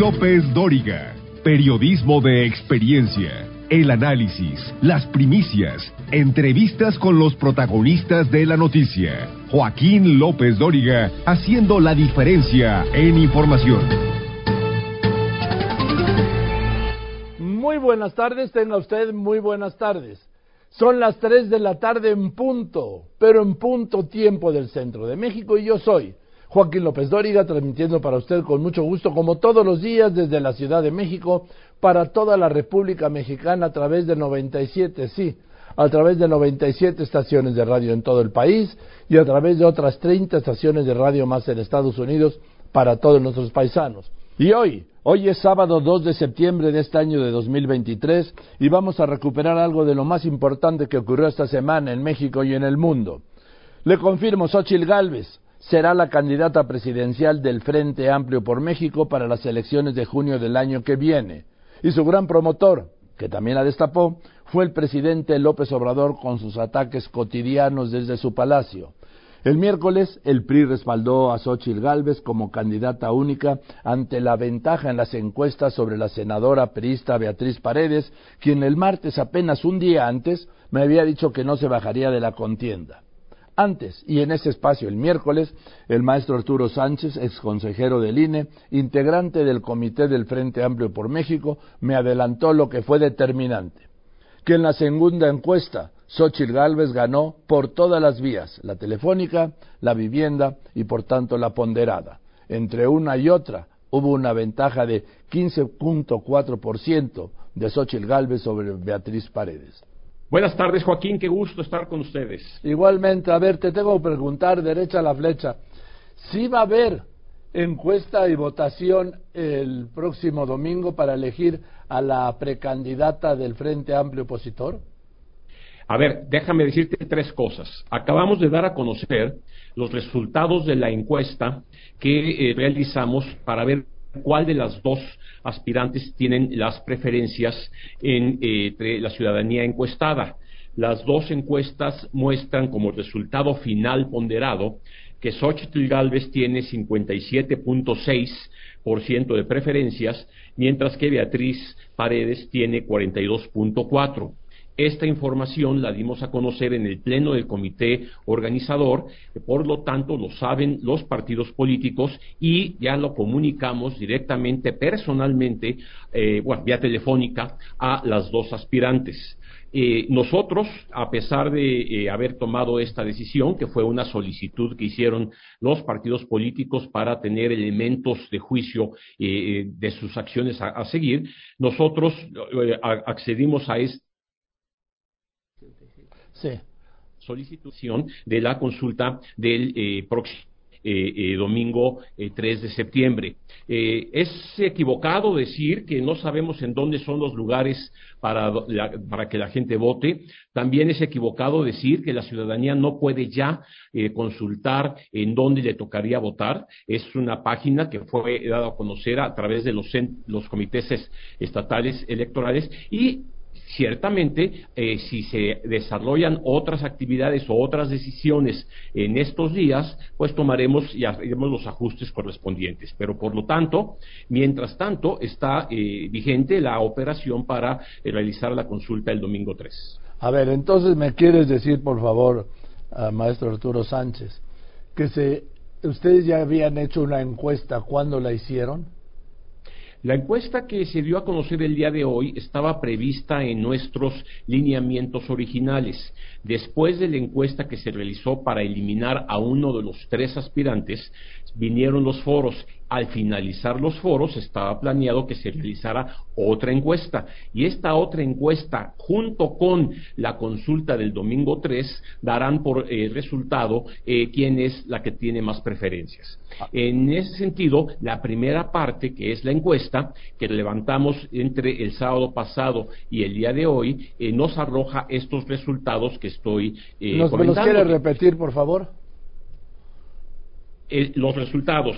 López Dóriga. Periodismo de experiencia. El análisis, las primicias, entrevistas con los protagonistas de la noticia. Joaquín López Dóriga haciendo la diferencia en información. Muy buenas tardes, tenga usted muy buenas tardes. Son las 3 de la tarde en punto, pero en punto tiempo del centro de México y yo soy Joaquín López Dóriga, transmitiendo para usted con mucho gusto, como todos los días, desde la Ciudad de México, para toda la República Mexicana a través de 97, sí, a través de 97 estaciones de radio en todo el país y a través de otras 30 estaciones de radio más en Estados Unidos para todos nuestros paisanos. Y hoy, hoy es sábado 2 de septiembre de este año de 2023 y vamos a recuperar algo de lo más importante que ocurrió esta semana en México y en el mundo. Le confirmo, Xochil Gálvez, será la candidata presidencial del Frente Amplio por México para las elecciones de junio del año que viene. Y su gran promotor, que también la destapó, fue el presidente López Obrador con sus ataques cotidianos desde su palacio. El miércoles, el PRI respaldó a Xochitl Gálvez como candidata única ante la ventaja en las encuestas sobre la senadora priista Beatriz Paredes, quien el martes, apenas un día antes, me había dicho que no se bajaría de la contienda. Antes y en ese espacio el miércoles, el maestro Arturo Sánchez, ex consejero del INE, integrante del Comité del Frente Amplio por México, me adelantó lo que fue determinante, que en la segunda encuesta Xochitl Gálvez ganó por todas las vías, la telefónica, la vivienda y por tanto la ponderada. Entre una y otra hubo una ventaja de 15.4% de Xochitl Gálvez sobre Beatriz Paredes. Buenas tardes, Joaquín, qué gusto estar con ustedes. Igualmente, a ver, te tengo que preguntar, derecha a la flecha, ¿sí va a haber encuesta y votación el próximo domingo para elegir a la precandidata del Frente Amplio Opositor? A ver, déjame decirte tres cosas. Acabamos de dar a conocer los resultados de la encuesta que eh, realizamos para ver cuál de las dos aspirantes tienen las preferencias en, eh, entre la ciudadanía encuestada. Las dos encuestas muestran como resultado final ponderado que Xochitl Galvez tiene 57.6% de preferencias, mientras que Beatriz Paredes tiene 42.4%. Esta información la dimos a conocer en el pleno del comité organizador, por lo tanto lo saben los partidos políticos y ya lo comunicamos directamente, personalmente, eh, bueno, vía telefónica, a las dos aspirantes. Eh, nosotros, a pesar de eh, haber tomado esta decisión, que fue una solicitud que hicieron los partidos políticos para tener elementos de juicio de sus acciones a, seguir, nosotros accedimos a este Sí. De la consulta del eh, próximo eh, eh, domingo 3 de septiembre. es equivocado decir que no sabemos en dónde son los lugares para, para, que la gente vote. También es equivocado decir que la ciudadanía no puede ya consultar en dónde le tocaría votar. Es una página que fue dada a conocer a través de los, los comités estatales electorales y Ciertamente, eh, si se desarrollan otras actividades o otras decisiones en estos días, pues tomaremos y haremos los ajustes correspondientes. Pero, por lo tanto, mientras tanto, está eh, vigente la operación para eh, realizar la consulta el domingo 3. A ver, entonces me quieres decir, por favor, maestro Arturo Sánchez, que se, ustedes ya habían hecho una encuesta, ¿cuándo la hicieron? La encuesta que se dio a conocer el día de hoy estaba prevista en nuestros lineamientos originales. Después de la encuesta que se realizó para eliminar a uno de los tres aspirantes, vinieron los foros al finalizar los foros estaba planeado que se realizara otra encuesta y esta otra encuesta junto con la consulta del domingo 3 darán por eh, resultado eh, quién es la que tiene más preferencias. En ese sentido, la primera parte, que es la encuesta, que levantamos entre el sábado pasado y el día de hoy, eh, nos arroja estos resultados que estoy ¿Nos, comentando. ¿Nos quiere repetir, por favor? Los resultados.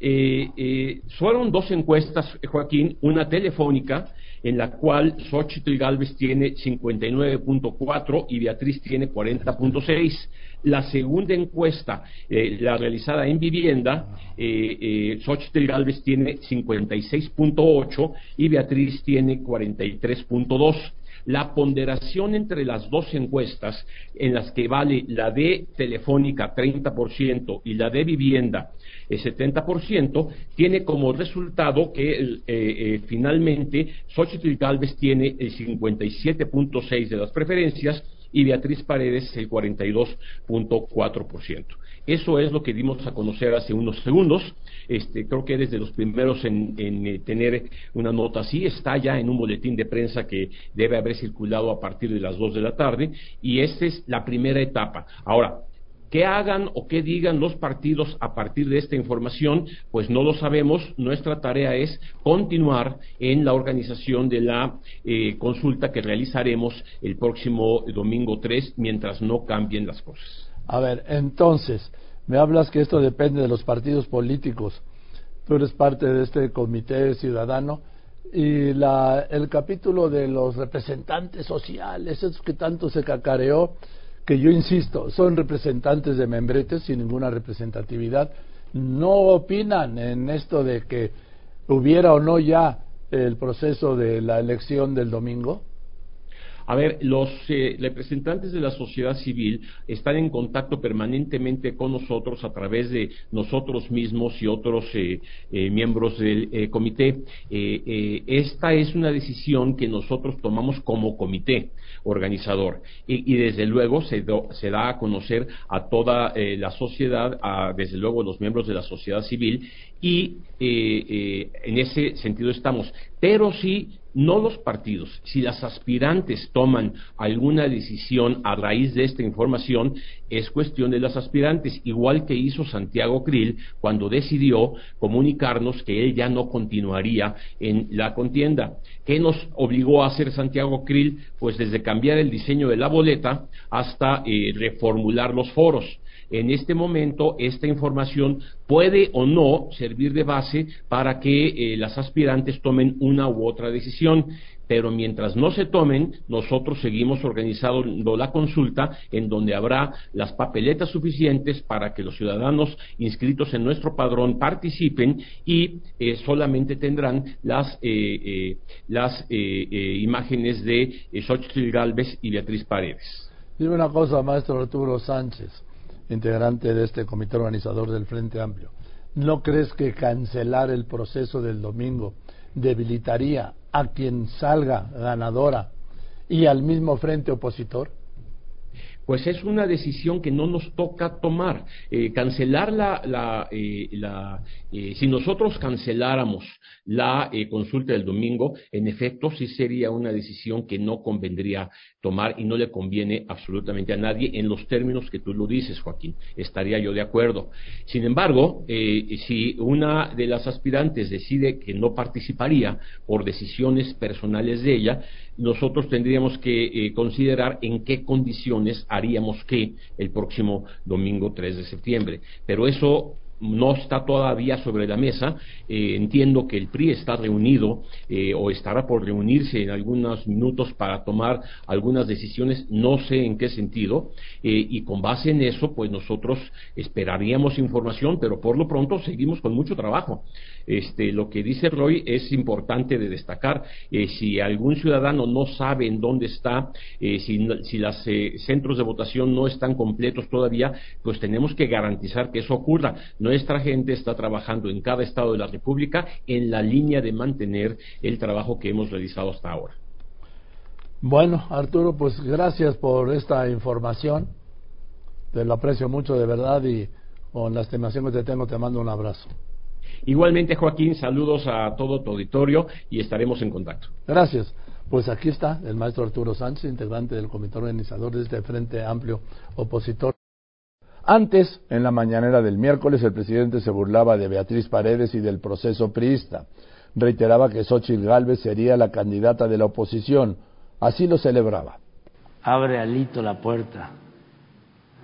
Eh, eh, fueron dos encuestas, Joaquín, una telefónica en la cual Xochitl Galvez tiene 59.4 y Beatriz tiene 40.6. La segunda encuesta, eh, la realizada en vivienda, eh, eh, Xochitl Galvez tiene 56.8 y Beatriz tiene 43.2 la ponderación entre las dos encuestas, en las que vale la de Telefónica 30% y la de vivienda el 70%, tiene como resultado que eh, eh, finalmente Xochitl Galvez tiene el 57.6% de las preferencias y Beatriz Paredes el 42.4%. Eso es lo que dimos a conocer hace unos segundos. Este, creo que desde los primeros en, eh, tener una nota así. Está ya en un boletín de prensa que debe haber circulado a partir de las dos de la tarde. Y esta es la primera etapa. Ahora, ¿Qué hagan o qué digan los partidos a partir de esta información? Pues no lo sabemos. Nuestra tarea es continuar en la organización de la eh, consulta que realizaremos el próximo domingo 3 mientras no cambien las cosas. A ver, entonces, me hablas que esto depende de los partidos políticos. Tú eres parte de este comité ciudadano y la, el capítulo de los representantes sociales, esos que tanto se cacareó, que yo insisto, son representantes de membretes sin ninguna representatividad, no opinan en esto de que hubiera o no ya el proceso de la elección del domingo. A ver, los eh, representantes de la sociedad civil están en contacto permanentemente con nosotros a través de nosotros mismos y otros eh, eh, miembros del comité. esta es una decisión que nosotros tomamos como comité organizador y, desde luego se, se, da a conocer a toda la sociedad, a, desde luego los miembros de la sociedad civil y en ese sentido estamos. Pero sí no los partidos. Si las aspirantes toman alguna decisión a raíz de esta información, es cuestión de las aspirantes, igual que hizo Santiago Krill cuando decidió comunicarnos que él ya no continuaría en la contienda. ¿Qué nos obligó a hacer Santiago Krill? Pues desde cambiar el diseño de la boleta hasta eh, reformular los foros en este momento esta información puede o no servir de base para que eh, las aspirantes tomen una u otra decisión pero mientras no se tomen, nosotros seguimos organizando la consulta en donde habrá las papeletas suficientes para que los ciudadanos inscritos en nuestro padrón participen y eh, solamente tendrán las, eh, las imágenes de Xochitl Galvez y Beatriz Paredes. Dime una cosa, maestro Arturo Sánchez integrante de este comité organizador del Frente Amplio, ¿no crees que cancelar el proceso del domingo debilitaría a quien salga ganadora y al mismo frente opositor? Pues es una decisión que no nos toca tomar. Eh, cancelar la, la, eh, la eh, si nosotros canceláramos la consulta del domingo, en efecto sí sería una decisión que no convendría tomar y no le conviene absolutamente a nadie en los términos que tú lo dices, Joaquín. Estaría yo de acuerdo. Sin embargo, si una de las aspirantes decide que no participaría por decisiones personales de ella, nosotros tendríamos que eh, considerar en qué condiciones haríamos qué el próximo domingo 3 de septiembre. Pero eso no está todavía sobre la mesa. Eh, entiendo que el PRI está reunido eh, o estará por reunirse en algunos minutos para tomar algunas decisiones, no sé en qué sentido, eh, y con base en eso, pues nosotros esperaríamos información, pero por lo pronto seguimos con mucho trabajo. Este, lo que dice Roy es importante de destacar. si algún ciudadano no sabe en dónde está, si, si los centros de votación no están completos todavía, pues tenemos que garantizar que eso ocurra. Nuestra gente está trabajando en cada estado de la República en la línea de mantener el trabajo que hemos realizado hasta ahora. Bueno, Arturo, pues gracias por esta información. Te lo aprecio mucho de verdad y con la estimación que te tengo te mando un abrazo. Igualmente, Joaquín, saludos a todo tu auditorio y estaremos en contacto. Gracias. Pues aquí está el maestro Arturo Sánchez, integrante del comité organizador de este Frente Amplio Opositor. Antes, en la mañanera del miércoles, el presidente se burlaba de Beatriz Paredes y del proceso priista. Reiteraba que Xochitl Gálvez sería la candidata de la oposición. Así lo celebraba. Abre alito la puerta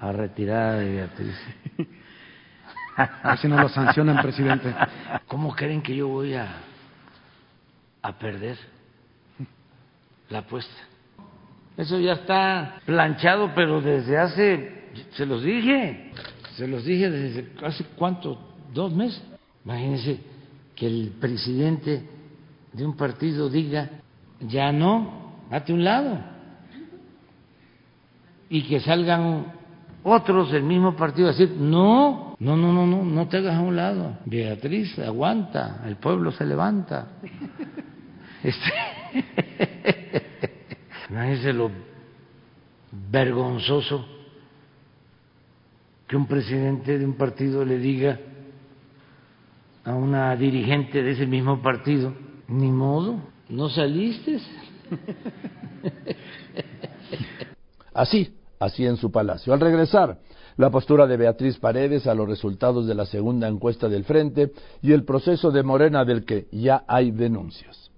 a retirada de Beatriz. A ver si no lo sancionan, presidente. ¿Cómo creen que yo voy a, a perder? la apuesta. Eso ya está planchado, pero desde hace, se los dije, se los dije desde hace cuánto, dos meses. Imagínense que el presidente de un partido diga, ya no, hate un lado. Y que salgan otros del mismo partido a decir, no, no, no, no, no, no te hagas a un lado. Beatriz, aguanta, el pueblo se levanta. Este, imagínense lo vergonzoso que un presidente de un partido le diga a una dirigente de ese mismo partido, ni modo, no saliste. Así, así en su palacio. Al regresar, la postura de Beatriz Paredes a los resultados de la segunda encuesta del Frente y el proceso de Morena del que ya hay denuncias.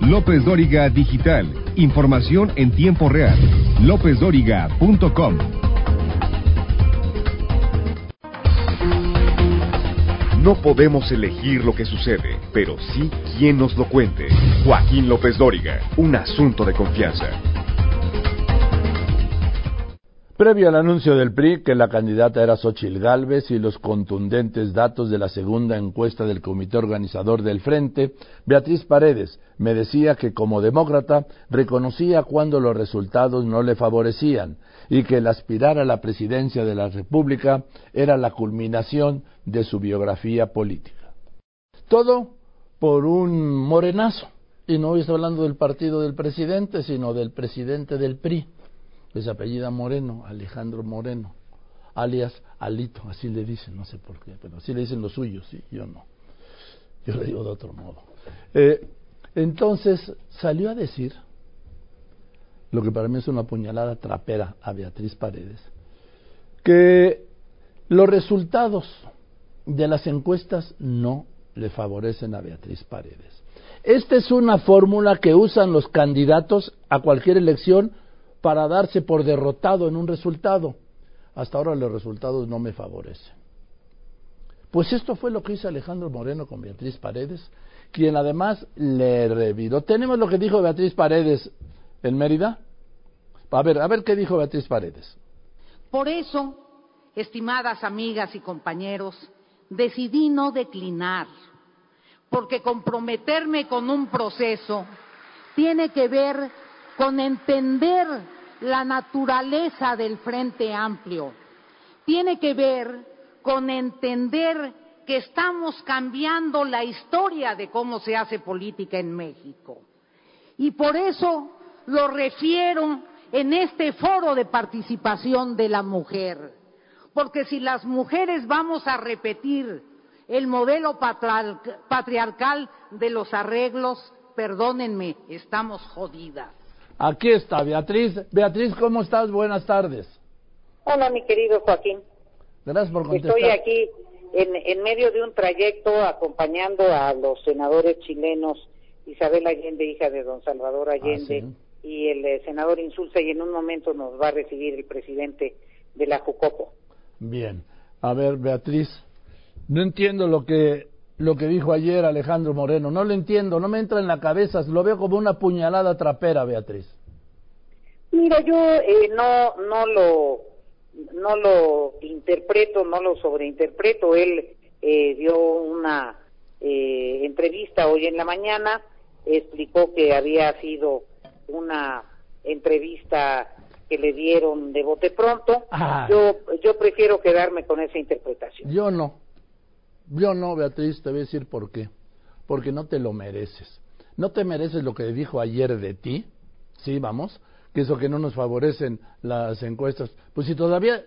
López Dóriga Digital. Información en tiempo real. LópezDóriga.com. No podemos elegir lo que sucede, pero sí quién nos lo cuente. Joaquín López Dóriga, un asunto de confianza. Previo al anuncio del PRI que la candidata era Xochil Gálvez y los contundentes datos de la segunda encuesta del comité organizador del Frente, Beatriz Paredes me decía que como demócrata reconocía cuando los resultados no le favorecían y que el aspirar a la presidencia de la República era la culminación de su biografía política. Todo por un morenazo. Y no estoy hablando del partido del presidente, sino del presidente del PRI es apellida Moreno, Alejandro Moreno, alias Alito, así le dicen, no sé por qué, pero así le dicen los suyos, sí, yo no. Yo le digo de otro modo. Eh, entonces salió a decir lo que para mí es una puñalada trapera a Beatriz Paredes, que los resultados de las encuestas no le favorecen a Beatriz Paredes. Esta es una fórmula que usan los candidatos a cualquier elección para darse por derrotado en un resultado. Hasta ahora los resultados no me favorecen. Pues esto fue lo que hizo Alejandro Moreno con Beatriz Paredes, quien además le reviró. Tenemos lo que dijo Beatriz Paredes en Mérida. A ver, a ver qué dijo Beatriz Paredes. Por eso, estimadas amigas y compañeros, decidí no declinar, porque comprometerme con un proceso tiene que ver con entender la naturaleza del Frente Amplio. Tiene que ver con entender que estamos cambiando la historia de cómo se hace política en México. Y por eso lo refiero en este foro de participación de la mujer. Porque si las mujeres vamos a repetir el modelo patriarcal de los arreglos, perdónenme, estamos jodidas. Aquí está Beatriz. Beatriz, ¿cómo estás? Buenas tardes. Hola, mi querido Joaquín. Gracias por contestar. Estoy aquí en, en medio de un trayecto acompañando a los senadores chilenos Isabel Allende, hija de don Salvador ah, Allende, y el eh, senador Insulza, y en un momento nos va a recibir el presidente de la Jucopo. Bien. A ver, Beatriz, no entiendo lo que lo que dijo ayer Alejandro Moreno. No lo entiendo, no me entra en la cabeza, lo veo como una puñalada trapera, Beatriz. Mira, yo eh, no, no lo, no lo interpreto, no lo sobreinterpreto. Él eh, dio una eh, entrevista hoy en la mañana, explicó que había sido una entrevista que le dieron de bote pronto. Ah. Yo, yo prefiero quedarme con esa interpretación. Yo no. Yo no, Beatriz, te voy a decir por qué. Porque no te lo mereces. No te mereces lo que dijo ayer de ti, sí, vamos, que eso que no nos favorecen las encuestas. Pues si todavía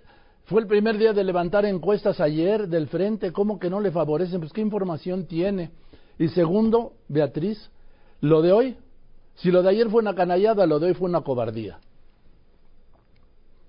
fue el primer día de levantar encuestas ayer del frente, ¿cómo que no le favorecen? Pues qué información tiene. Y segundo, Beatriz, lo de hoy, si lo de ayer fue una canallada, lo de hoy fue una cobardía.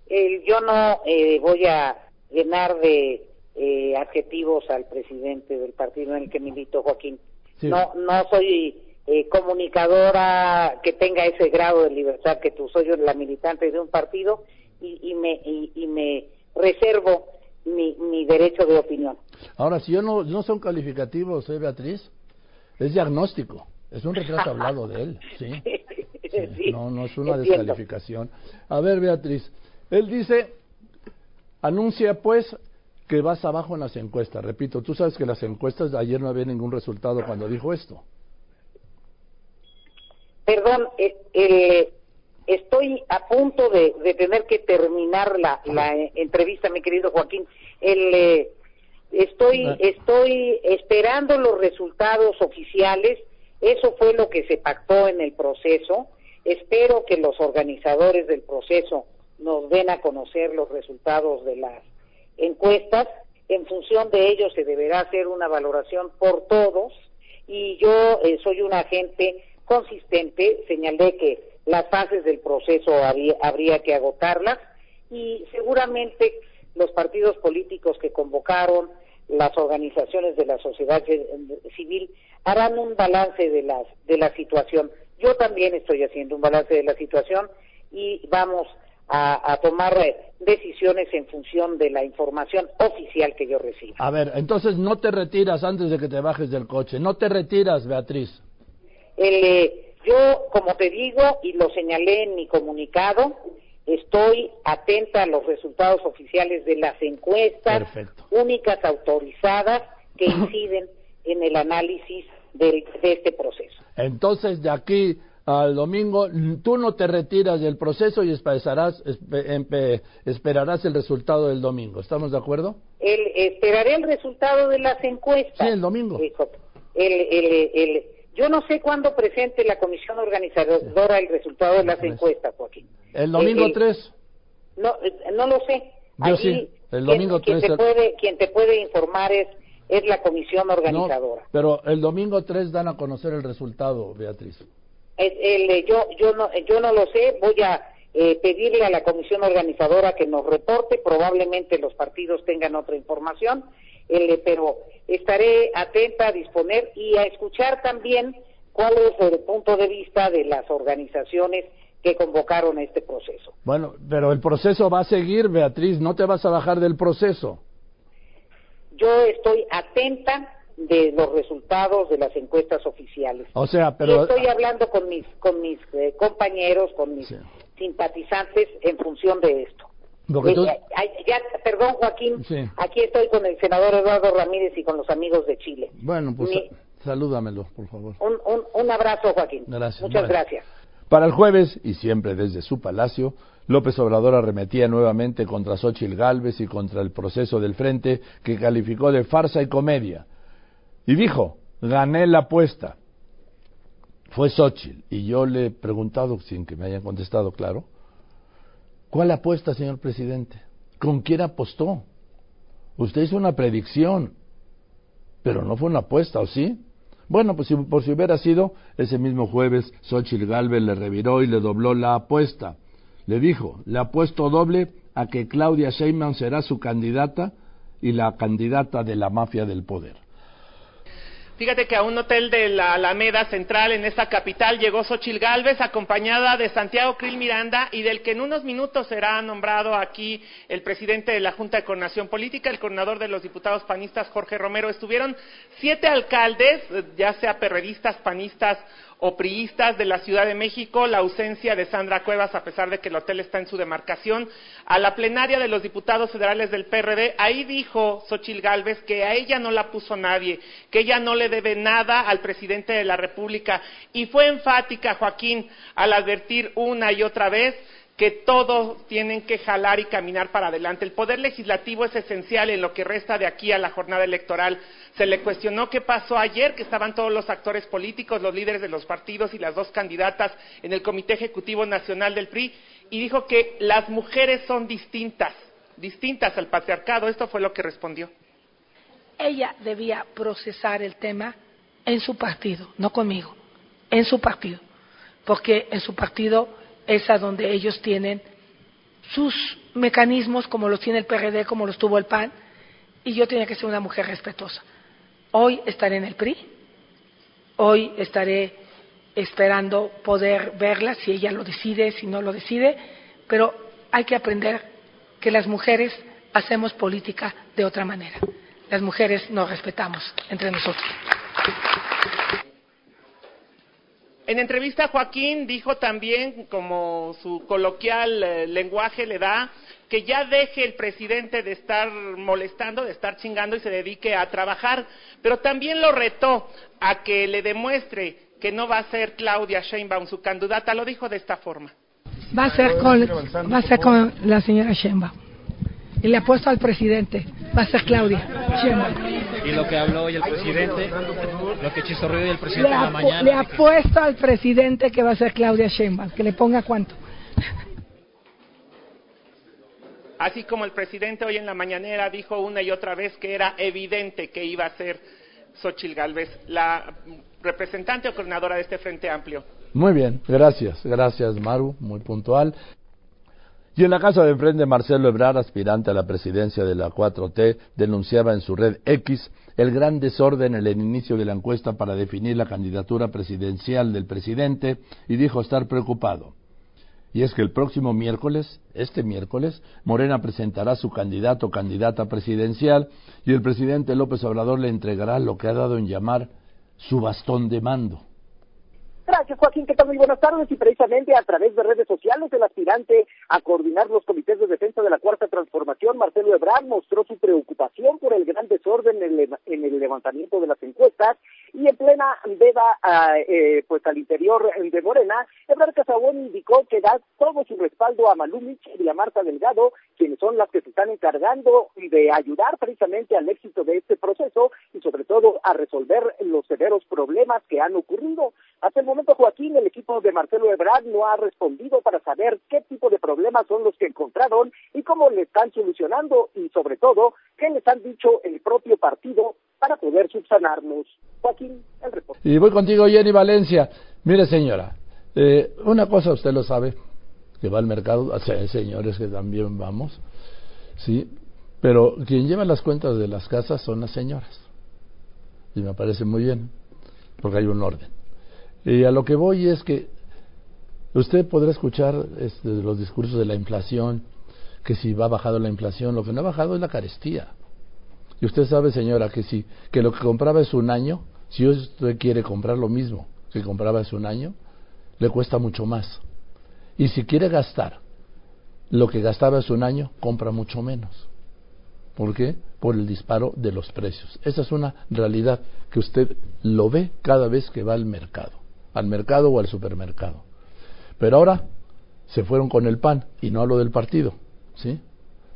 yo no eh, voy a llenar de eh, adjetivos al presidente del partido en el que milito, Joaquín. No, no soy eh, comunicadora que tenga ese grado de libertad que tú. Soy la militante de un partido y, me, y, me reservo mi, mi, derecho de opinión. Ahora, si yo no, no son calificativos, ¿eh, Beatriz? Es diagnóstico. Es un retrato hablado de él, sí. Sí, no, no es una entiendo. descalificación. A ver, Beatriz, él dice, anuncia pues que vas abajo en las encuestas. Repito, tú sabes que las encuestas de ayer no había ningún resultado cuando dijo esto. Perdón, eh, eh, estoy a punto de, de tener que terminar la, la eh, entrevista, mi querido Joaquín. El, eh, estoy, Ah. estoy esperando los resultados oficiales. Eso fue lo que se pactó en el proceso. Espero que los organizadores del proceso nos den a conocer los resultados de las encuestas. En función de ello se deberá hacer una valoración por todos y yo eh, soy un agente consistente, señalé que las fases del proceso había- habría que agotarlas y seguramente los partidos políticos que convocaron, las organizaciones de la sociedad ci- civil harán un balance de las de la situación. Yo también estoy haciendo un balance de la situación y vamos a, a tomar eh, decisiones en función de la información oficial que yo reciba. A ver, entonces no te retiras antes de que te bajes del coche. No te retiras, Beatriz. El, eh, yo, como te digo, y lo señalé en mi comunicado, estoy atenta a los resultados oficiales de las encuestas Perfecto. únicas autorizadas que inciden en el análisis del- de este proceso. Entonces, de aquí al domingo, tú no te retiras del proceso y esperarás, el resultado del domingo. ¿Estamos de acuerdo? El, esperaré el resultado de las encuestas. Sí, el domingo. El, el, el- yo no sé cuándo presente la comisión organizadora el resultado de las encuestas, Joaquín. El domingo El- el- 3. No, no lo sé. Yo Allí, sí, el quien- domingo quien, 13. te puede, quien te puede informar es, es la comisión No, organizadora. pero el domingo 3 dan a conocer el resultado, Beatriz. El- el, eh, yo, yo, no, yo no lo sé, voy a eh, pedirle a la comisión organizadora que nos reporte, probablemente los partidos tengan otra información, el, eh, pero estaré atenta a disponer y a escuchar también cuál es el punto de vista de las organizaciones que convocaron este proceso. Bueno, pero el proceso va a seguir, Beatriz. No te vas a bajar del proceso. Yo estoy atenta de los resultados de las encuestas oficiales. O sea, pero... estoy hablando con mis con mis eh, compañeros, con mis Sí. simpatizantes en función de esto. Porque tú- Eh, ya, perdón, Joaquín, Sí. aquí estoy con el senador Eduardo Ramírez y con los amigos de Chile. Bueno, pues Mi- salúdamelo, por favor. un, un, un abrazo, Joaquín. Gracias. Muchas Bueno. gracias. Para el jueves, y siempre desde su palacio, López Obrador arremetía nuevamente contra Xochitl Gálvez y contra el proceso del frente que calificó de farsa y comedia. Y dijo, gané la apuesta. Fue Xochitl. Y yo le he preguntado, sin que me hayan contestado claro, ¿cuál apuesta, señor presidente? ¿Con quién apostó? Usted hizo una predicción, pero no fue una apuesta, ¿o sí? Bueno, pues si, por si hubiera sido, ese mismo jueves Xochitl Galvez le reviró y le dobló la apuesta. Le dijo, le apuesto doble a que Claudia Sheinbaum será su candidata y la candidata de la mafia del poder. Fíjate que a un hotel de la Alameda Central en esta capital llegó Xochil Gálvez acompañada de Santiago Krill Miranda y del que en unos minutos será nombrado aquí el presidente de la Junta de Coordinación Política, el coordinador de los diputados panistas Jorge Romero. Estuvieron siete alcaldes, ya sea perredistas, panistas o priistas de la Ciudad de México, la ausencia de Sandra Cuevas, a pesar de que el hotel está en su demarcación, a la plenaria de los diputados federales del PRD, ahí dijo Xochil Gálvez que a ella no la puso nadie, que ella no le debe nada al presidente de la República, y fue enfática, Joaquín, al advertir una y otra vez que todos tienen que jalar y caminar para adelante. El poder legislativo es esencial en lo que resta de aquí a la jornada electoral. Se le cuestionó qué pasó ayer, que estaban todos los actores políticos, los líderes de los partidos y las dos candidatas en el Comité Ejecutivo Nacional del PRI, y dijo que las mujeres son distintas, distintas al patriarcado. Esto fue lo que respondió. ella debía procesar el tema en su partido, no conmigo, en su partido, porque en su partido es a donde ellos tienen sus mecanismos, como los tiene el PRD, como los tuvo el PAN, y yo tenía que ser una mujer respetuosa. Hoy estaré en el PRI, hoy estaré esperando poder verla, si ella lo decide, si no lo decide, pero hay que aprender que las mujeres hacemos política de otra manera. Las mujeres nos respetamos entre nosotros. En entrevista Joaquín dijo también, como su coloquial eh, lenguaje le da, que ya deje el presidente de estar molestando, de estar chingando y se dedique a trabajar, pero también lo retó a que le demuestre que no va a ser Claudia Sheinbaum su candidata, lo dijo de esta forma. Va a ser con, va a ser con la señora Sheinbaum. Y le apuesto al presidente, va a ser Claudia Sheinbaum. Y lo que habló hoy el presidente, lo que chistorrió hoy el presidente en la mañana. le apuesto al presidente que va a ser Claudia Sheinbaum, que le ponga cuánto. Así como el presidente hoy en la mañanera dijo una y otra vez que era evidente que iba a ser Xochil Gálvez, la representante o coordinadora de este Frente Amplio. Muy bien, gracias, gracias Maru, muy puntual. Y en la casa de enfrente, Marcelo Ebrard, aspirante a la presidencia de la 4T, denunciaba en su red X el gran desorden en el inicio de la encuesta para definir la candidatura presidencial del presidente y dijo estar preocupado. Y es que el próximo miércoles, este miércoles, Morena presentará su candidato o candidata presidencial y el presidente López Obrador le entregará lo que ha dado en llamar su bastón de mando. Gracias, Joaquín. ¿Qué tal? Muy buenas tardes. Y precisamente a través de redes sociales, el aspirante a coordinar los comités de defensa de la Cuarta Transformación, Marcelo Ebrard, mostró su preocupación por el gran desorden en el, en el levantamiento de las encuestas y en plena veda a, eh, pues al interior de Morena, Ebrard Casabón indicó que da todo su respaldo a Malumich y a Marta Delgado, quienes son las que se están encargando de ayudar precisamente al éxito de este proceso y sobre todo a resolver los severos problemas que han ocurrido. Hasta el momento, Joaquín, el equipo de Marcelo Ebrard no ha respondido para saber qué tipo de problemas son los que encontraron y cómo le están solucionando y sobre todo qué les han dicho el propio partido para poder subsanarnos. Joaquín, el reporte. Y voy contigo, Jenny Valencia. Mire, señora, eh, una cosa usted lo sabe, que va al mercado, o señores que también vamos, sí, pero quien lleva las cuentas de las casas son las señoras. Y me parece muy bien, porque hay un orden. Y a lo que voy es que usted podrá escuchar este, los discursos de la inflación, que si va bajado la inflación, lo que no ha bajado es la carestía. Y usted sabe, señora, que si que lo que compraba es un año, si usted quiere comprar lo mismo que compraba hace un año, le cuesta mucho más. Y si quiere gastar lo que gastaba hace un año, compra mucho menos. ¿Por qué? Por el disparo de los precios. Esa es una realidad que usted lo ve cada vez que va al mercado, al mercado o al supermercado. Pero ahora se fueron con el pan y no hablo del partido, ¿sí?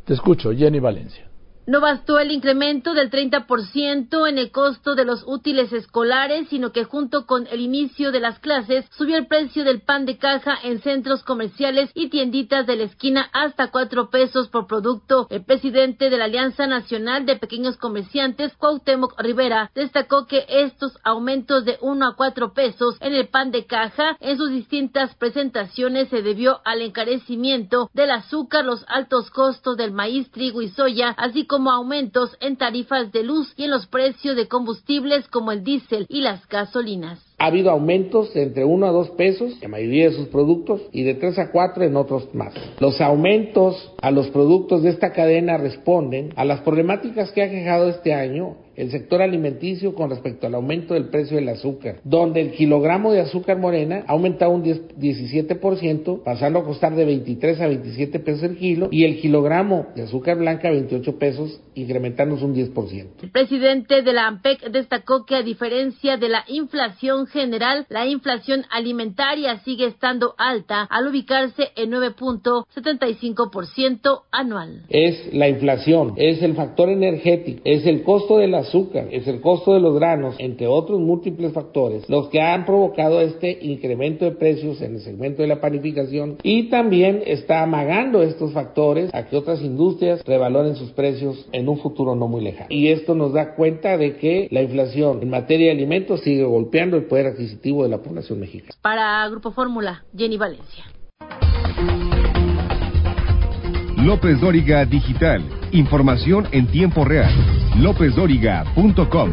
Te escucho, Jenny Valencia. No bastó el incremento del 30% en el costo de los útiles escolares, sino que junto con el inicio de las clases subió el precio del pan de caja en centros comerciales y tienditas de la esquina hasta cuatro pesos por producto. El presidente de la Alianza Nacional de Pequeños Comerciantes, Cuauhtémoc Rivera, destacó que estos aumentos de uno a cuatro pesos en el pan de caja en sus distintas presentaciones se debió al encarecimiento del azúcar, los altos costos del maíz, trigo y soya, así como aumentos en tarifas de luz y en los precios de combustibles como el diésel y las gasolinas. Ha habido aumentos de entre 1 a 2 pesos en la mayoría de sus productos y de 3 a 4 en otros más. Los aumentos a los productos de esta cadena responden a las problemáticas que ha quejado este año el sector alimenticio con respecto al aumento del precio del azúcar, donde el kilogramo de azúcar morena ha aumentado un 10 17%, pasando a costar de 23 a 27 pesos el kilo, y el kilogramo de azúcar blanca 28 pesos, incrementándose un 10%. El presidente de la AMPEC destacó que a diferencia de la inflación general, la inflación alimentaria sigue estando alta al ubicarse en 9.75% anual. Es la inflación, es el factor energético, es el costo del azúcar, es el costo de los granos, entre otros múltiples factores, los que han provocado este incremento de precios en el segmento de la panificación y también está amagando estos factores a que otras industrias revaloren sus precios en un futuro no muy lejano. Y esto nos da cuenta de que la inflación en materia de alimentos sigue golpeando el poder adquisitivo de la población mexicana. Para Grupo Fórmula, Jenny Valencia. López Dóriga Digital. Información en tiempo real. LópezDóriga.com.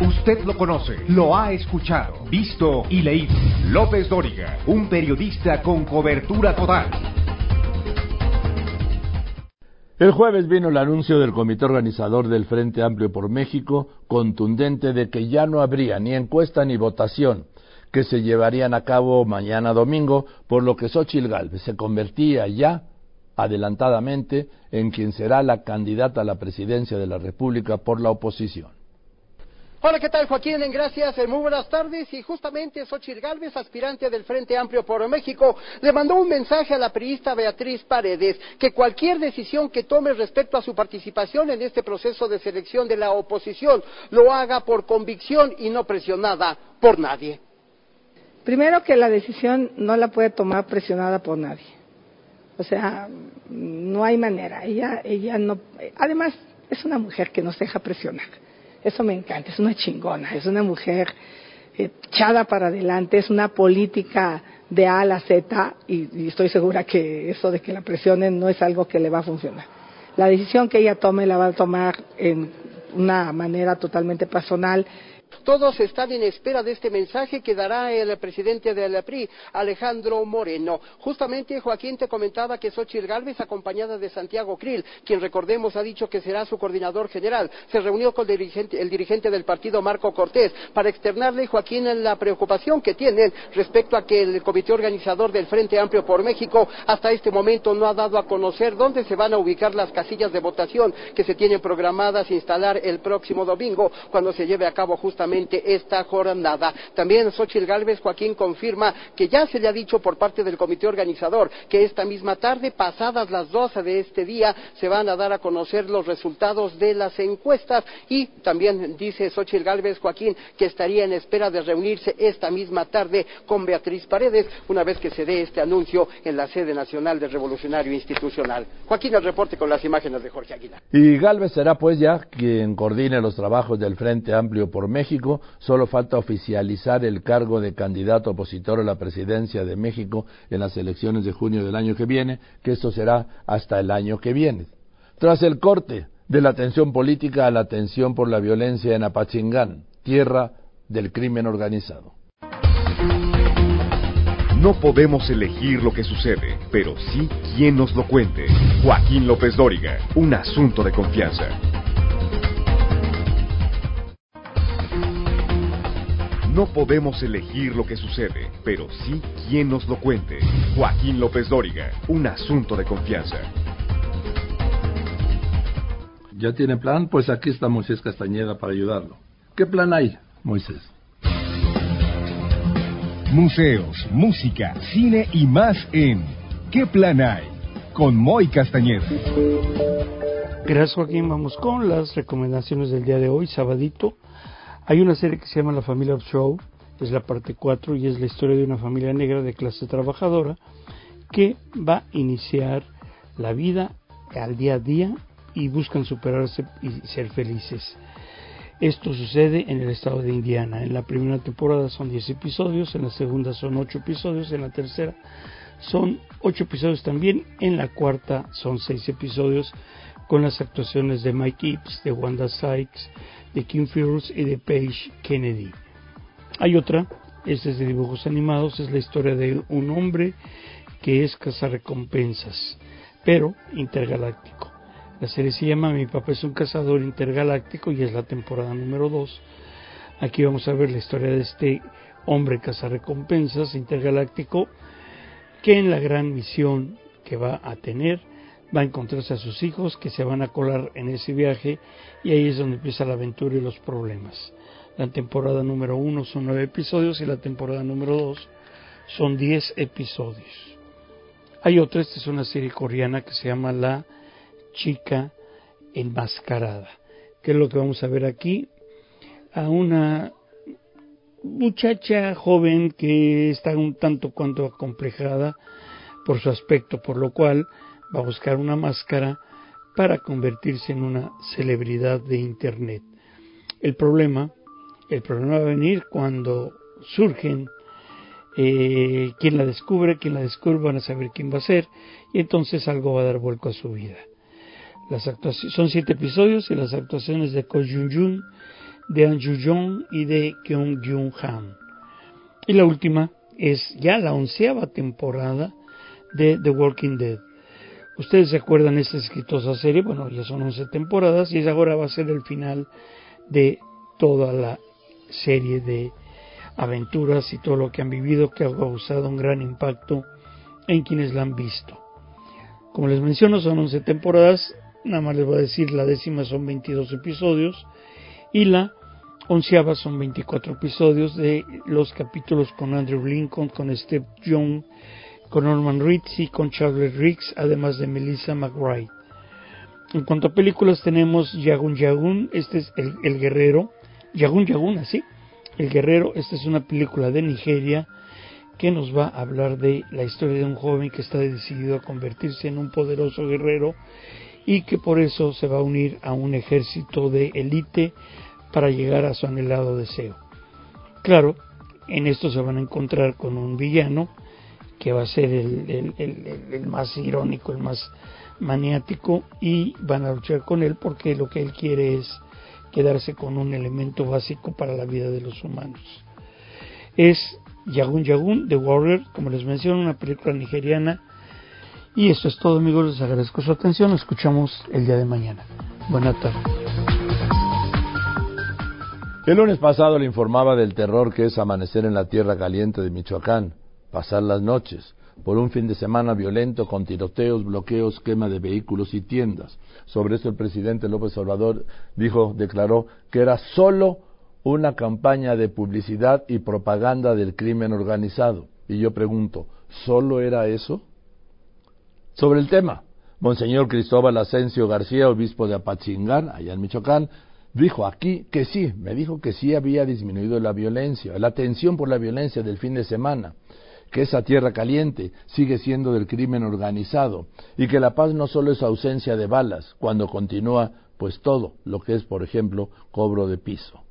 Usted lo conoce, lo ha escuchado, visto y leído. López Dóriga, un periodista con cobertura total. El jueves vino el anuncio del comité organizador del Frente Amplio por México, contundente de que ya no habría ni encuesta ni votación que se llevarían a cabo mañana domingo, por lo que Xochitl Gálvez se convertía ya adelantadamente en quien será la candidata a la presidencia de la República por la oposición. Hola, ¿qué tal, Joaquín? Gracias, eh, muy buenas tardes. Y justamente Xochitl Gálvez, aspirante del Frente Amplio por México, le mandó un mensaje a la periodista Beatriz Paredes que cualquier decisión que tome respecto a su participación en este proceso de selección de la oposición lo haga por convicción y no presionada por nadie. Primero que la decisión no la puede tomar presionada por nadie. O sea, no hay manera. Ella, ella no. Además, es una mujer que no se deja presionar. Eso me encanta, es una chingona, es una mujer echada para adelante, es una política de A a la Z y, estoy segura que eso de que la presionen no es algo que le va a funcionar. La decisión que ella tome la va a tomar en una manera totalmente personal. Todos están en espera de este mensaje que dará el presidente de la PRI, Alejandro Moreno. Justamente Joaquín te comentaba que Xochitl Gálvez, acompañada de Santiago Krill, quien recordemos ha dicho que será su coordinador general, se reunió con el dirigente, el dirigente del partido, Marco Cortés, para externarle, Joaquín, la preocupación que tienen respecto a que el comité organizador del Frente Amplio por México hasta este momento no ha dado a conocer dónde se van a ubicar las casillas de votación que se tienen programadas instalar el próximo domingo, cuando se lleve a cabo justamente esta jornada. También Xochitl Gálvez Joaquín confirma que ya se le ha dicho por parte del comité organizador que esta misma tarde, pasadas las 12 de este día, se van a dar a conocer los resultados de las encuestas y también dice Xochitl Gálvez Joaquín que estaría en espera de reunirse esta misma tarde con Beatriz Paredes una vez que se dé este anuncio en la sede nacional del Revolucionario Institucional. Joaquín, el reporte con las imágenes de Jorge Aguilar. Y Gálvez será pues ya quien coordine los trabajos del Frente Amplio por México solo falta oficializar el cargo de candidato opositor a la presidencia de México en las elecciones de junio del año que viene, que esto será hasta el año que viene. Tras el corte de la atención política a la atención por la violencia en Apachingán, tierra del crimen organizado. No podemos elegir lo que sucede, pero sí quién nos lo cuente. Joaquín López Dóriga, un asunto de confianza. No podemos elegir lo que sucede, pero sí quién nos lo cuente. Joaquín López Dóriga, un asunto de confianza. ¿Ya tiene plan? Pues aquí está Moisés Castañeda para ayudarlo. ¿Qué plan hay, Moisés? Museos, música, cine y más en ¿Qué plan hay? Con Moy Castañeda. Gracias Joaquín, vamos con las recomendaciones del día de hoy, sabadito. Hay una serie que se llama La Familia Show, es la parte 4 y es la historia de una familia negra de clase trabajadora que va a iniciar la vida al día a día y buscan superarse y ser felices. Esto sucede en el estado de Indiana. En la primera temporada son 10 episodios, en la segunda son 8 episodios, en la tercera son 8 episodios también, en la cuarta son 6 episodios con las actuaciones de Mike Epps, de Wanda Sykes, de Kim Fields y de Paige Kennedy. Hay otra, esta es de dibujos animados, es la historia de un hombre que es cazarrecompensas, pero intergaláctico. La serie se llama Mi papá es un cazador intergaláctico y es la temporada número 2. Aquí vamos a ver la historia de este hombre cazarrecompensas intergaláctico que en la gran misión que va a tener va a encontrarse a sus hijos que se van a colar en ese viaje y ahí es donde empieza la aventura y los problemas. La temporada número uno son nueve episodios y la temporada número dos son diez episodios. Hay otra, esta es una serie coreana que se llama La chica enmascarada. que es lo que vamos a ver aquí? A una muchacha joven que está un tanto cuanto acomplejada por su aspecto, por lo cual va a buscar una máscara para convertirse en una celebridad de Internet. El problema, el problema va a venir cuando surgen eh, quien la descubre, quien la descubre van a saber quién va a ser y entonces algo va a dar vuelco a su vida. Las actuaciones, son siete episodios y las actuaciones de Ko Jun Jun, de An Jung y de Kyung Jung Han. Y la última es ya la onceava temporada de The Walking Dead Ustedes se acuerdan esta exitosa serie, bueno, ya son 11 temporadas y ahora va a ser el final de toda la serie de aventuras y todo lo que han vivido que ha causado un gran impacto en quienes la han visto. Como les menciono, son 11 temporadas, nada más les voy a decir, la décima son 22 episodios y la onceava son 24 episodios de los capítulos con Andrew Lincoln, con Steve Young, con Norman Reedus y con Charles Riggs, además de Melissa McBride. En cuanto a películas tenemos Yagun Yagun, este es el, el guerrero, Yagun Yagun, así, el guerrero, esta es una película de Nigeria que nos va a hablar de la historia de un joven que está decidido a convertirse en un poderoso guerrero y que por eso se va a unir a un ejército de élite para llegar a su anhelado deseo. Claro, en esto se van a encontrar con un villano que va a ser el, más irónico, el más maniático y van a luchar con él porque lo que él quiere es quedarse con un elemento básico para la vida de los humanos. Es Yagun Yagun de Warrior, como les menciono, una película nigeriana. Y esto es todo amigos, les agradezco su atención, nos escuchamos el día de mañana. Buenas tardes. El lunes pasado le informaba del terror que es amanecer en la tierra caliente de Michoacán, pasar las noches, por un fin de semana violento con tiroteos, bloqueos, quema de vehículos y tiendas. Sobre eso el presidente López Obrador dijo, declaró que era solo una campaña de publicidad y propaganda del crimen organizado. Y yo pregunto, ¿solo era eso? Sobre el tema, Monseñor Cristóbal Asensio García, obispo de Apachingán, allá en Michoacán, dijo aquí que sí, me dijo que sí había disminuido la violencia, la tensión por la violencia del fin de semana, que esa tierra caliente sigue siendo del crimen organizado y que la paz no solo es ausencia de balas, cuando continúa pues todo lo que es, por ejemplo, cobro de piso.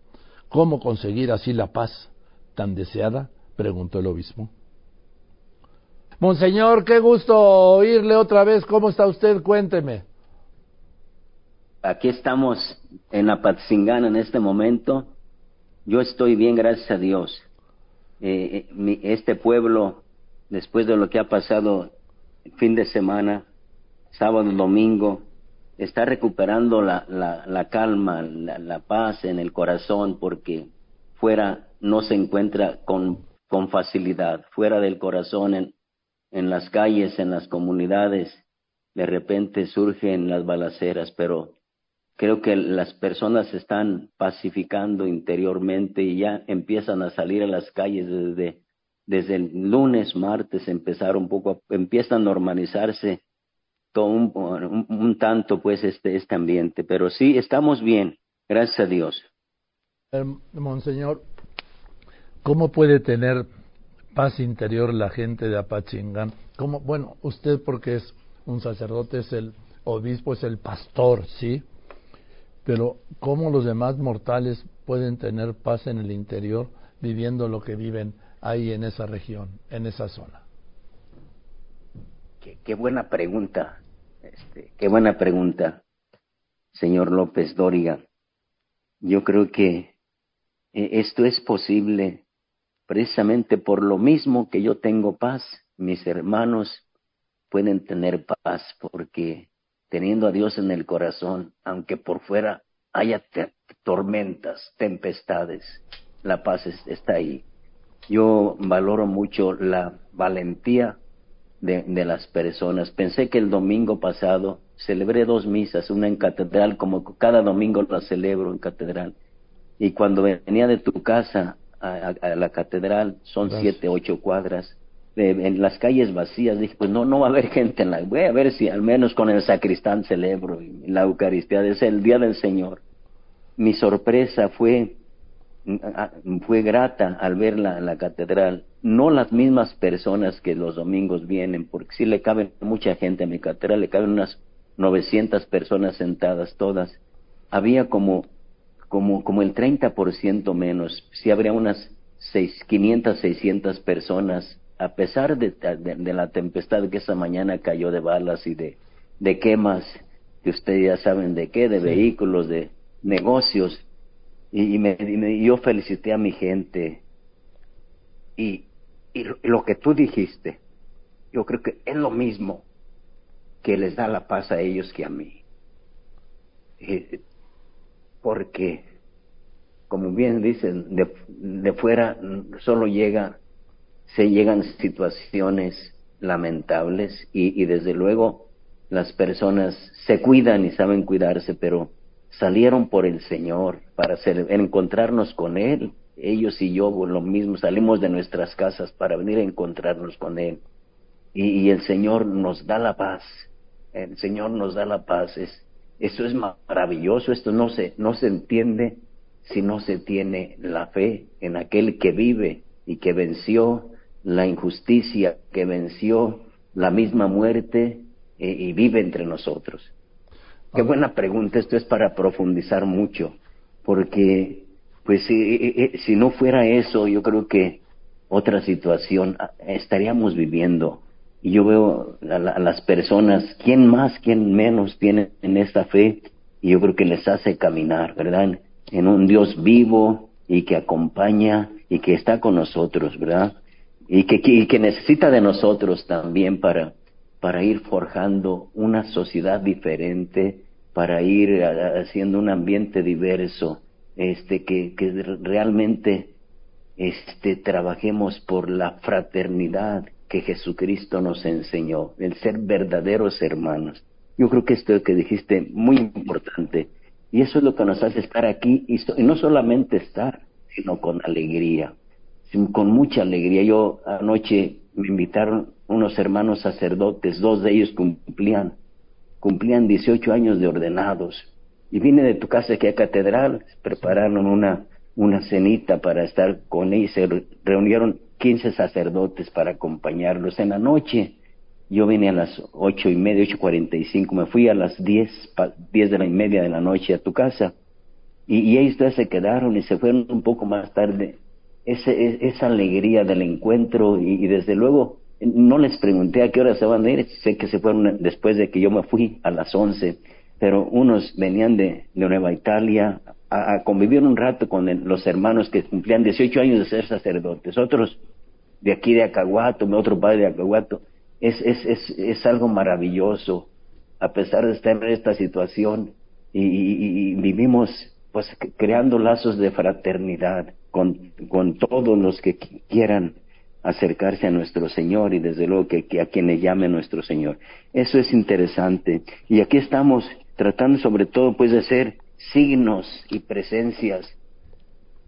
¿Cómo conseguir así la paz tan deseada? preguntó el obispo. Monseñor, qué gusto oírle otra vez. ¿Cómo está usted? Cuénteme. Aquí estamos en Apatzingán en este momento. Yo estoy bien, gracias a Dios. Eh, eh este pueblo, después de lo que ha pasado fin de semana, sábado, domingo, está recuperando la, la, la calma, la, la, paz en el corazón, porque fuera no se encuentra con, con facilidad, fuera del corazón, en, en las calles, en las comunidades, de repente surgen las balaceras, pero creo que las personas se están pacificando interiormente y ya empiezan a salir a las calles desde, desde el lunes, martes, empezar un poco, empieza a normalizarse un, un, tanto pues este, este ambiente, pero sí estamos bien, gracias a Dios. Monseñor, ¿cómo puede tener paz interior la gente de Apachingán? ¿Cómo? Bueno, usted porque es un sacerdote, es el obispo, es el pastor, ¿sí? Pero ¿cómo los demás mortales pueden tener paz en el interior viviendo lo que viven ahí en esa región, en esa zona? Qué, buena pregunta. Este, qué buena pregunta, señor López Dóriga. Yo creo que eh, esto es posible precisamente por lo mismo que yo tengo paz. Mis hermanos pueden tener paz porque teniendo a Dios en el corazón, aunque por fuera haya tormentas, tempestades, la paz está ahí. Yo valoro mucho la valentía de, las personas. Pensé que el domingo pasado celebré dos misas, una en catedral, como cada domingo la celebro en catedral. Y cuando venía de tu casa a, la catedral, son siete, ocho cuadras, en las calles vacías, dije, pues no, no va a haber gente en la... Voy a ver si al menos con el sacristán celebro la Eucaristía, es el Día del Señor. Mi sorpresa fue fue grata al ver la, la, catedral, no las mismas personas que los domingos vienen, porque sí le caben mucha gente a mi catedral, le caben unas 900 personas sentadas todas. Había como, como, como el 30% menos, sí habría unas seis, 500, 600 personas, a pesar de, de, la tempestad que esa mañana cayó de balas y de, de quemas, que ustedes ya saben de qué, de vehículos, de negocios, y, me, yo felicité a mi gente. Y, y lo que tú dijiste, yo creo que es lo mismo. que les da la paz a ellos que a mí. Porque, como bien dicen, de, de fuera solo llega, se llegan situaciones lamentables y, desde luego las personas se cuidan y saben cuidarse, pero salieron por el Señor para encontrarnos con Él. Ellos y yo, lo mismo, salimos de nuestras casas para venir a encontrarnos con Él. Y, y el Señor nos da la paz. El Señor nos da la paz. Es, esto es maravilloso. Esto no se, no se entiende si no se tiene la fe en aquel que vive y que venció la injusticia, que venció la misma muerte eh, y vive entre nosotros. Qué buena pregunta, esto es para profundizar mucho, porque pues si, si no fuera eso, yo creo que otra situación ah, estaríamos viviendo. Y yo veo a, a las personas, quién más, quién menos tienen en esta fe, y yo creo que les hace caminar, ¿verdad? En un Dios vivo y que acompaña y que está con nosotros, ¿verdad? Y que, que necesita de nosotros también para, para ir forjando una sociedad diferente, para ir haciendo un ambiente diverso, este, que, que realmente este, trabajemos por la fraternidad que Jesucristo nos enseñó, el ser verdaderos hermanos. Yo creo que esto que dijiste muy importante, y eso es lo que nos hace estar aquí, y no solamente estar, sino con alegría, con mucha alegría. Yo anoche me invitaron unos hermanos sacerdotes, dos de ellos cumplían, cumplían 18 años de ordenados. Y vine de tu casa aquí a Catedral, prepararon una, una cenita para estar con ellos, se reunieron 15 sacerdotes para acompañarlos. En la noche, yo vine a las ocho y media, ocho cuarenta y cinco, me fui a las diez, diez de la y media de la noche a tu casa. Y, y ellos se quedaron y se fueron un poco más tarde. Ese, esa alegría del encuentro y, desde luego no les pregunté a qué hora se van a ir, sé que se fueron después de que yo me fui a las 11, pero unos venían de, de Nueva Italia a, a, convivir un rato con los hermanos que cumplían 18 años de ser sacerdotes, otros de aquí de Acahuato, otro padre de Acahuato. Es, es, es, es algo maravilloso, a pesar de estar en esta situación y, y, y vivimos pues creando lazos de fraternidad con, con todos los que quieran acercarse a nuestro Señor y desde luego que, que, a quien le llame nuestro Señor. Eso es interesante. Y aquí estamos tratando sobre todo pues de ser signos y presencias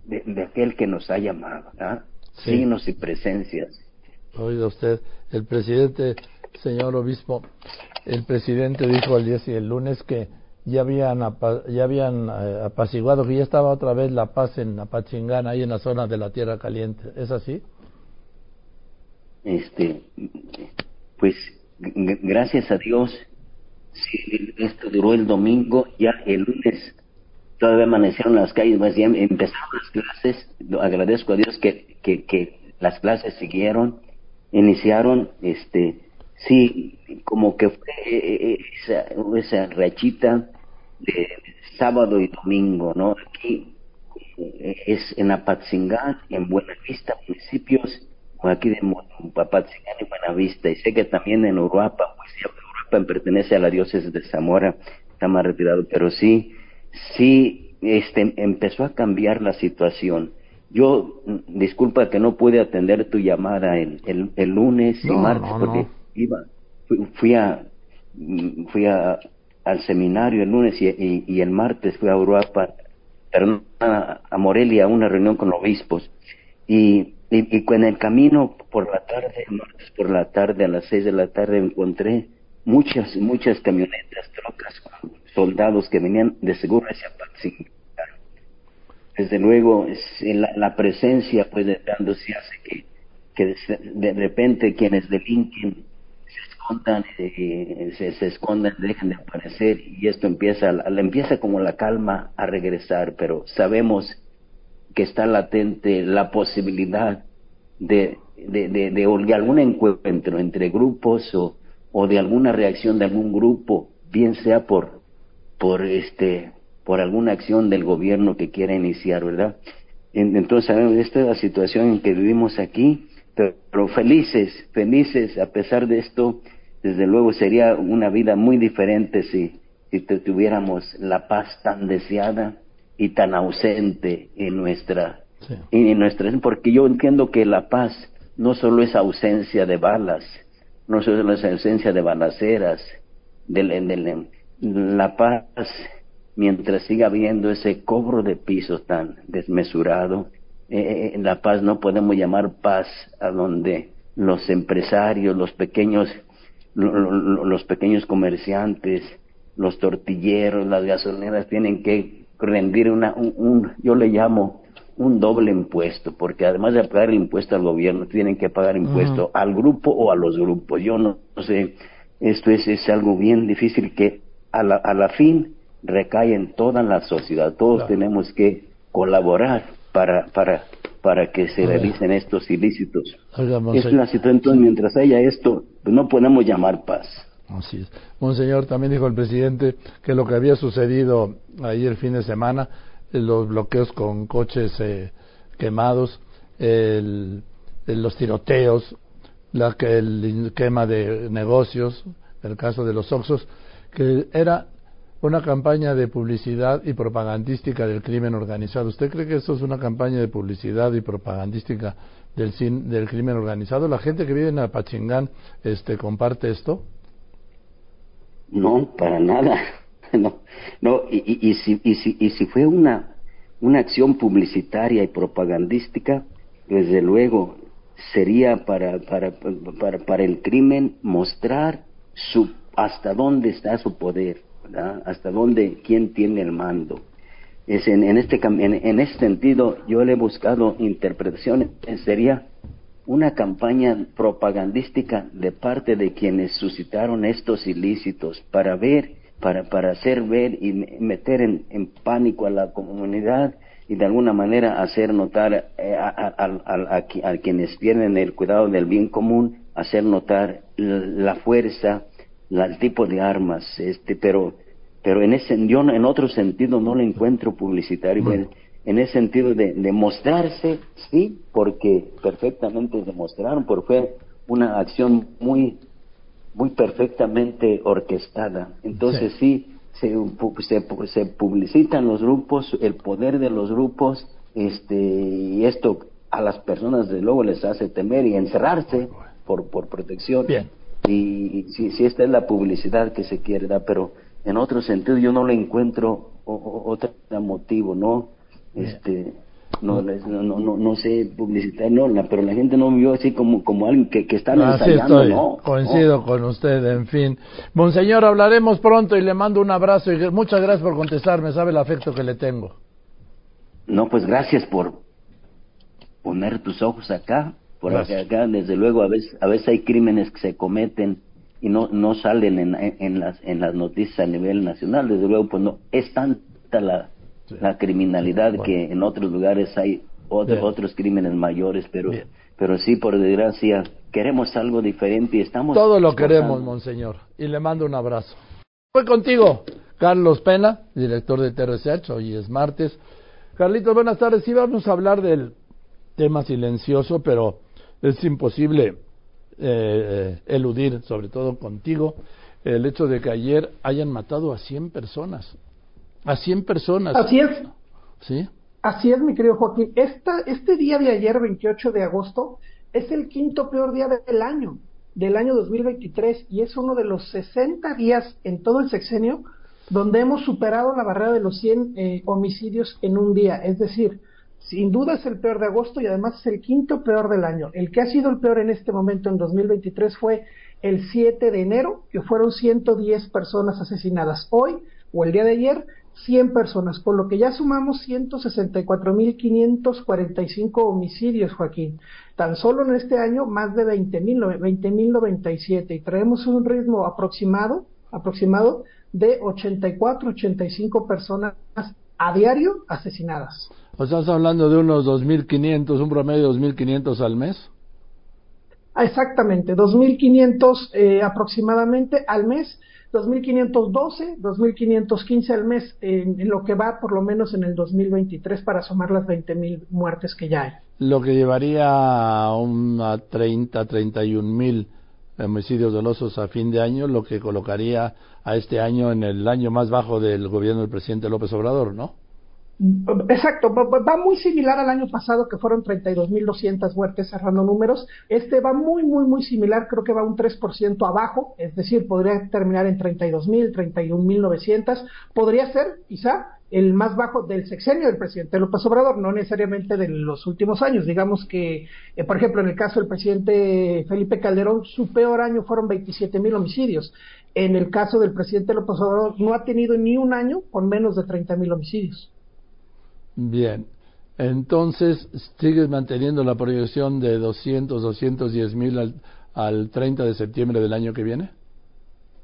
de, de aquel que nos ha llamado. ¿ah? Sí. Signos y presencias. Oiga usted, el presidente, señor obispo, el presidente dijo el día y el lunes que ya habían ya habían eh, apaciguado que ya estaba otra vez la paz en Apachingán ahí en la zona de la Tierra Caliente. Es así este pues gracias a Dios sí, esto duró el domingo ya el lunes todavía amanecieron las calles bien empezaron las clases. Agradezco a Dios que, que, que las clases siguieron iniciaron este sí como que fue eh, esa, esa rachita de sábado y domingo no aquí eh, es en Apatzingán en Buenavista municipios aquí de Papatzingán y Buenavista, y sé que también en Uruapa, pues Uruapa pertenece a la diócesis de Zamora, está más retirado, pero sí, sí, este, empezó a cambiar la situación. Yo, disculpa que no pude atender tu llamada el, el, el lunes y martes, no, porque iba, fui, fui a, fui a, al seminario el lunes y, el martes fui a Uruapa, pero a, Morelia a una reunión con obispos, y y, y en el camino por la tarde, martes por la tarde, a las seis de la tarde, encontré muchas, muchas camionetas, trocas soldados que venían de seguro hacia. Desde luego, es, la, presencia, pues, de dándose hace que, que de, repente quienes delinquen se se, se dejen de aparecer y esto empieza, empieza como la calma a regresar, pero sabemos que está latente la posibilidad de, de, de, de, algún encuentro entre grupos o, o, de alguna reacción de algún grupo, bien sea por, por, este, por alguna acción del gobierno que quiera iniciar, ¿verdad? Entonces sabemos, esta es la situación en que vivimos aquí, pero felices, felices a pesar de esto, desde luego sería una vida muy diferente si, si tuviéramos la paz tan deseada y tan ausente en nuestra, en nuestra, porque yo entiendo que la paz no solo es ausencia de balas, no solo es ausencia de balaceras, de, la paz, mientras siga habiendo ese cobro de pisos tan desmesurado, eh, eh, la paz no podemos llamar paz a donde los empresarios, los pequeños, los pequeños comerciantes, los tortilleros, las gasolineras tienen que rendir una, un, yo le llamo un doble impuesto, porque además de pagar el impuesto al gobierno, tienen que pagar impuesto al grupo o a los grupos. Yo no, sé, esto es, es algo bien difícil que a la, a la fin recae en toda la sociedad. Todos tenemos que colaborar para, para, para que se realicen estos ilícitos. es una situación, entonces mientras haya esto, no podemos llamar paz. Así es. Monseñor, también dijo el presidente que lo que había sucedido ayer el fin de semana los bloqueos con coches eh, quemados, los tiroteos, el quema de negocios, el caso de los Oxos, que era una campaña de publicidad y propagandística del crimen organizado. ¿Usted cree que esto es una campaña de publicidad y propagandística del, del crimen organizado? ¿La gente que vive en Apachingán este, comparte esto? No, para nada. no, no y, y, si, y, si, y si fue una, una acción publicitaria y propagandística, desde luego sería para, para, para, para el crimen mostrar su, hasta dónde está su poder, hasta dónde, quién tiene el mando. Es en, en, este, en, en este sentido, yo le he buscado interpretaciones, sería una campaña propagandística de parte de quienes suscitaron estos ilícitos para ver para, para hacer ver y meter en, pánico a la comunidad y de alguna manera hacer notar eh, a, a, a, quienes tienen el cuidado del bien común, hacer notar la fuerza, el tipo de armas, este, pero, pero en ese, yo en otro sentido no lo encuentro publicitario, en, en, ese sentido de, de, mostrarse, sí, porque perfectamente demostraron, porque fue una acción muy muy perfectamente orquestada. Entonces sí, se, se, publicitan los grupos, el poder de los grupos, este, y esto a las personas de luego les hace temer y encerrarse por, por protección. Bien. Y, si, si esta es la publicidad que se quiere dar, pero en otro sentido yo no le encuentro otro motivo, ¿no? Este, no, no, no, no, sé publicitar, no, pero la gente no vio así como, como alguien que, que están ensayando, no. Coincido con usted, en fin. Monseñor, hablaremos pronto y le mando un abrazo y muchas gracias por contestarme, sabe el afecto que le tengo. No, pues gracias por poner tus ojos acá, por acá, desde luego a veces, a veces hay crímenes que se cometen y no, no salen en, en, las, en las noticias a nivel nacional, desde luego pues no, es tanta la la criminalidad que en otros lugares hay otros, otros crímenes mayores, pero, pero sí, por desgracia, queremos algo diferente y estamos... Todo lo queremos, monseñor, y le mando un abrazo. Fue contigo, Carlos Pena, director de TRSH, hoy es martes. Carlitos, buenas tardes. Sí, vamos a hablar del tema silencioso, pero es imposible eh, eh, eludir, sobre todo contigo, el hecho de que ayer hayan matado a 100 personas a 100 personas. Así es. ¿Sí? Así es, mi querido Joaquín. Esta, este día de ayer, 28 de agosto, es el quinto peor día del año, del año 2023, y es uno de los 60 días en todo el sexenio donde hemos superado la barrera de los 100 eh, homicidios en un día. Es decir, sin duda es el peor de agosto y además es el quinto peor del año. El que ha sido el peor en este momento, en 2023, fue el 7 de enero, que fueron 110 personas asesinadas. Hoy, o el día de ayer, 100 personas, por lo que ya sumamos 164.545 homicidios, Joaquín. Tan solo en este año más de 20.000, 20.097 y traemos un ritmo aproximado, aproximado de 84, 85 personas a diario asesinadas. ¿O estás hablando de unos 2.500, un promedio de 2.500 al mes? Exactamente, 2.500 eh, aproximadamente al mes 2.512, 2.515 al mes en, lo que va por lo menos en el 2023 para sumar las 20.000 muertes que ya hay. Lo que llevaría a, un, a 30, 31 mil homicidios dolosos a fin de año, lo que colocaría a este año en el año más bajo del gobierno del presidente López Obrador, ¿no? Exacto, va muy similar al año pasado que fueron 32.200 muertes cerrando números. Este va muy, muy, muy similar, creo que va un 3% abajo, es decir, podría terminar en 32.000, 31.900. Podría ser, quizá, el más bajo del sexenio del presidente López Obrador, no necesariamente de los últimos años. Digamos que, eh, por ejemplo, en el caso del presidente Felipe Calderón, su peor año fueron 27.000 homicidios. En el caso del presidente López Obrador, no ha tenido ni un año con menos de 30.000 homicidios. Bien. Entonces, ¿sigues manteniendo la proyección de 200, 210 mil al, al 30 de septiembre del año que viene?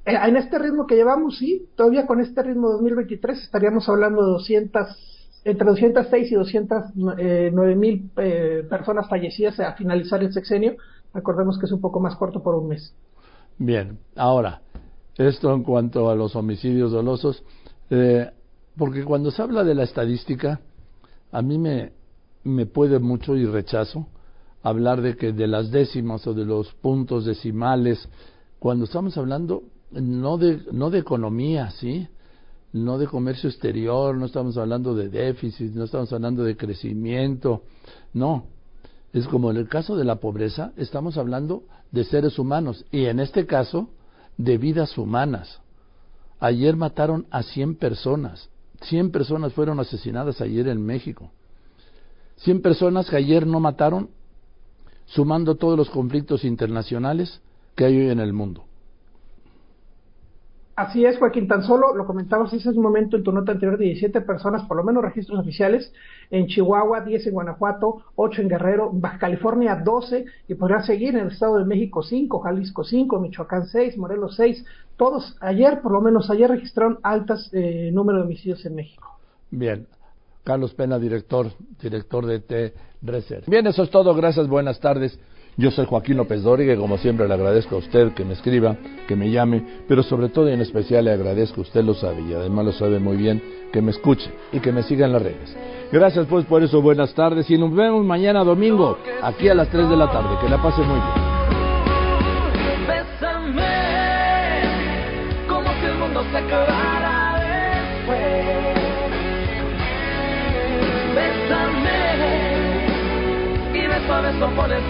Eh, en este ritmo que llevamos, sí, todavía con este ritmo 2023 estaríamos hablando de 200, entre 206 y 209 mil eh, personas fallecidas a finalizar el sexenio. Recordemos que es un poco más corto por un mes. Bien, ahora, esto en cuanto a los homicidios dolosos, eh, porque cuando se habla de la estadística, a mí me, me puede mucho y rechazo hablar de que de las décimas o de los puntos decimales, cuando estamos hablando no de, no de economía, ¿sí? No de comercio exterior, no estamos hablando de déficit, no estamos hablando de crecimiento, no. Es como en el caso de la pobreza, estamos hablando de seres humanos y en este caso de vidas humanas. Ayer mataron a 100 personas 100 personas fueron asesinadas ayer en México. 100 personas que ayer no mataron, sumando todos los conflictos internacionales que hay hoy en el mundo. Así es, Joaquín, tan solo lo comentabas hace un momento en tu nota anterior, 17 personas, por lo menos registros oficiales, en Chihuahua, 10 en Guanajuato, 8 en Guerrero, Baja California 12, y podrá seguir en el Estado de México 5, Jalisco 5, Michoacán 6, Morelos 6, todos ayer, por lo menos ayer registraron altas eh, número de homicidios en México. Bien, Carlos Pena, director, director de T Reser. Bien, eso es todo, gracias, buenas tardes. Yo soy Joaquín López Dóriga y como siempre le agradezco a usted que me escriba, que me llame, pero sobre todo y en especial le agradezco, usted lo sabe y además lo sabe muy bien, que me escuche y que me siga en las redes. Gracias pues por eso, buenas tardes y nos vemos mañana domingo, aquí a las 3 de la tarde. Que la pase muy bien. se acabara después. Bésame y beso a beso por el